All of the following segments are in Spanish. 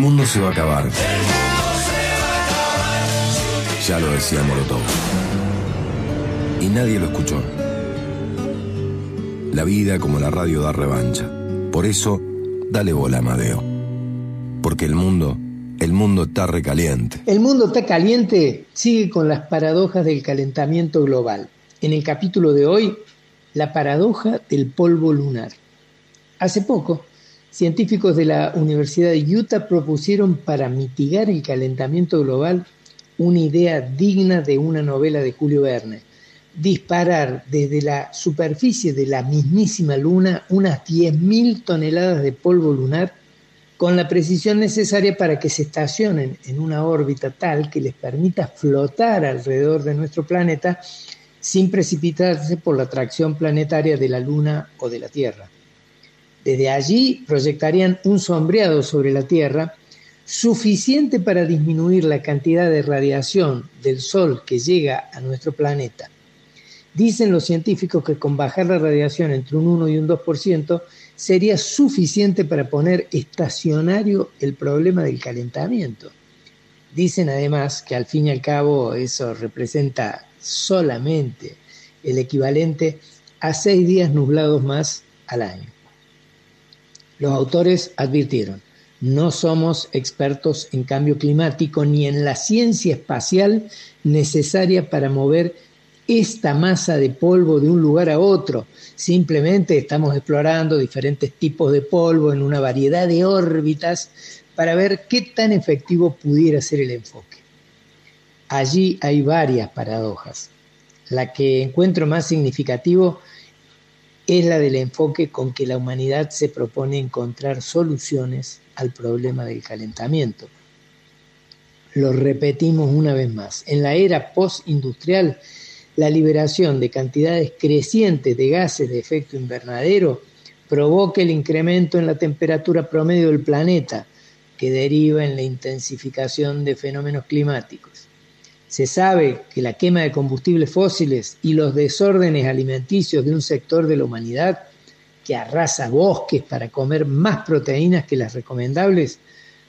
mundo se va a acabar. Ya lo decía Molotov. Y nadie lo escuchó. La vida como la radio da revancha. Por eso, dale bola, Amadeo. Porque el mundo, el mundo está recaliente. El mundo está caliente sigue con las paradojas del calentamiento global. En el capítulo de hoy, la paradoja del polvo lunar. Hace poco, científicos de la Universidad de Utah propusieron para mitigar el calentamiento global una idea digna de una novela de Julio Verne disparar desde la superficie de la mismísima Luna unas 10.000 toneladas de polvo lunar con la precisión necesaria para que se estacionen en una órbita tal que les permita flotar alrededor de nuestro planeta sin precipitarse por la atracción planetaria de la Luna o de la Tierra. Desde allí proyectarían un sombreado sobre la Tierra suficiente para disminuir la cantidad de radiación del Sol que llega a nuestro planeta Dicen los científicos que con bajar la radiación entre un 1 y un 2% sería suficiente para poner estacionario el problema del calentamiento. Dicen además que al fin y al cabo eso representa solamente el equivalente a seis días nublados más al año. Los autores advirtieron, no somos expertos en cambio climático ni en la ciencia espacial necesaria para mover esta masa de polvo de un lugar a otro. Simplemente estamos explorando diferentes tipos de polvo en una variedad de órbitas para ver qué tan efectivo pudiera ser el enfoque. Allí hay varias paradojas. La que encuentro más significativo es la del enfoque con que la humanidad se propone encontrar soluciones al problema del calentamiento. Lo repetimos una vez más. En la era postindustrial, la liberación de cantidades crecientes de gases de efecto invernadero provoca el incremento en la temperatura promedio del planeta, que deriva en la intensificación de fenómenos climáticos. Se sabe que la quema de combustibles fósiles y los desórdenes alimenticios de un sector de la humanidad que arrasa bosques para comer más proteínas que las recomendables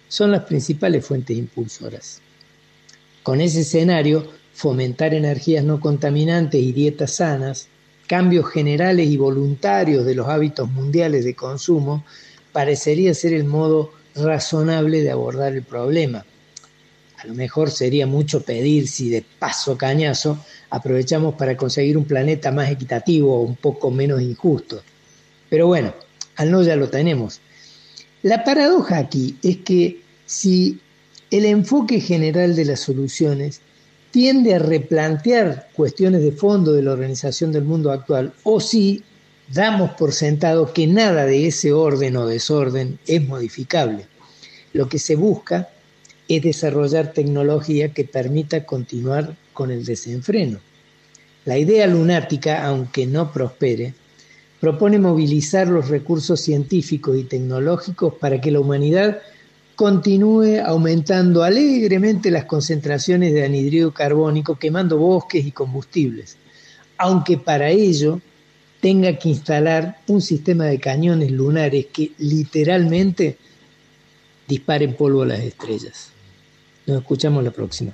son las principales fuentes impulsoras. Con ese escenario, fomentar energías no contaminantes y dietas sanas, cambios generales y voluntarios de los hábitos mundiales de consumo, parecería ser el modo razonable de abordar el problema. A lo mejor sería mucho pedir si de paso cañazo aprovechamos para conseguir un planeta más equitativo o un poco menos injusto. Pero bueno, al no ya lo tenemos. La paradoja aquí es que si el enfoque general de las soluciones tiende a replantear cuestiones de fondo de la organización del mundo actual o si damos por sentado que nada de ese orden o desorden es modificable. Lo que se busca es desarrollar tecnología que permita continuar con el desenfreno. La idea lunática, aunque no prospere, propone movilizar los recursos científicos y tecnológicos para que la humanidad continúe aumentando alegremente las concentraciones de anhidrido carbónico quemando bosques y combustibles, aunque para ello tenga que instalar un sistema de cañones lunares que literalmente disparen polvo a las estrellas. Nos escuchamos la próxima.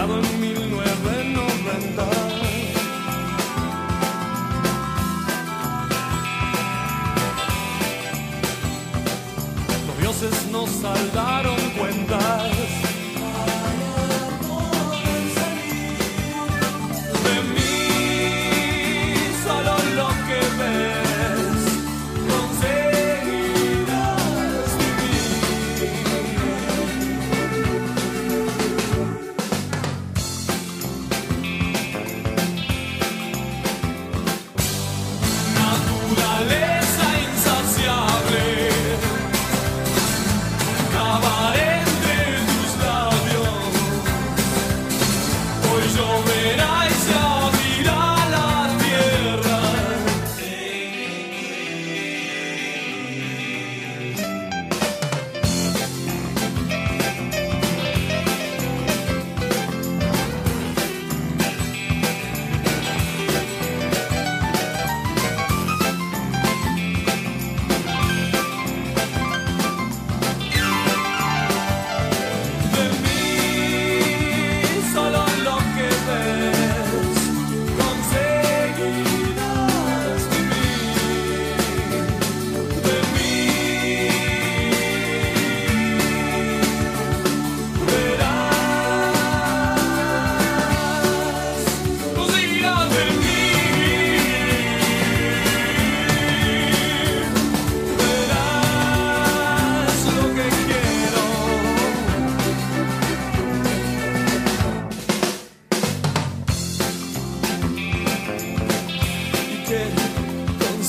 southern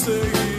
y que conseguir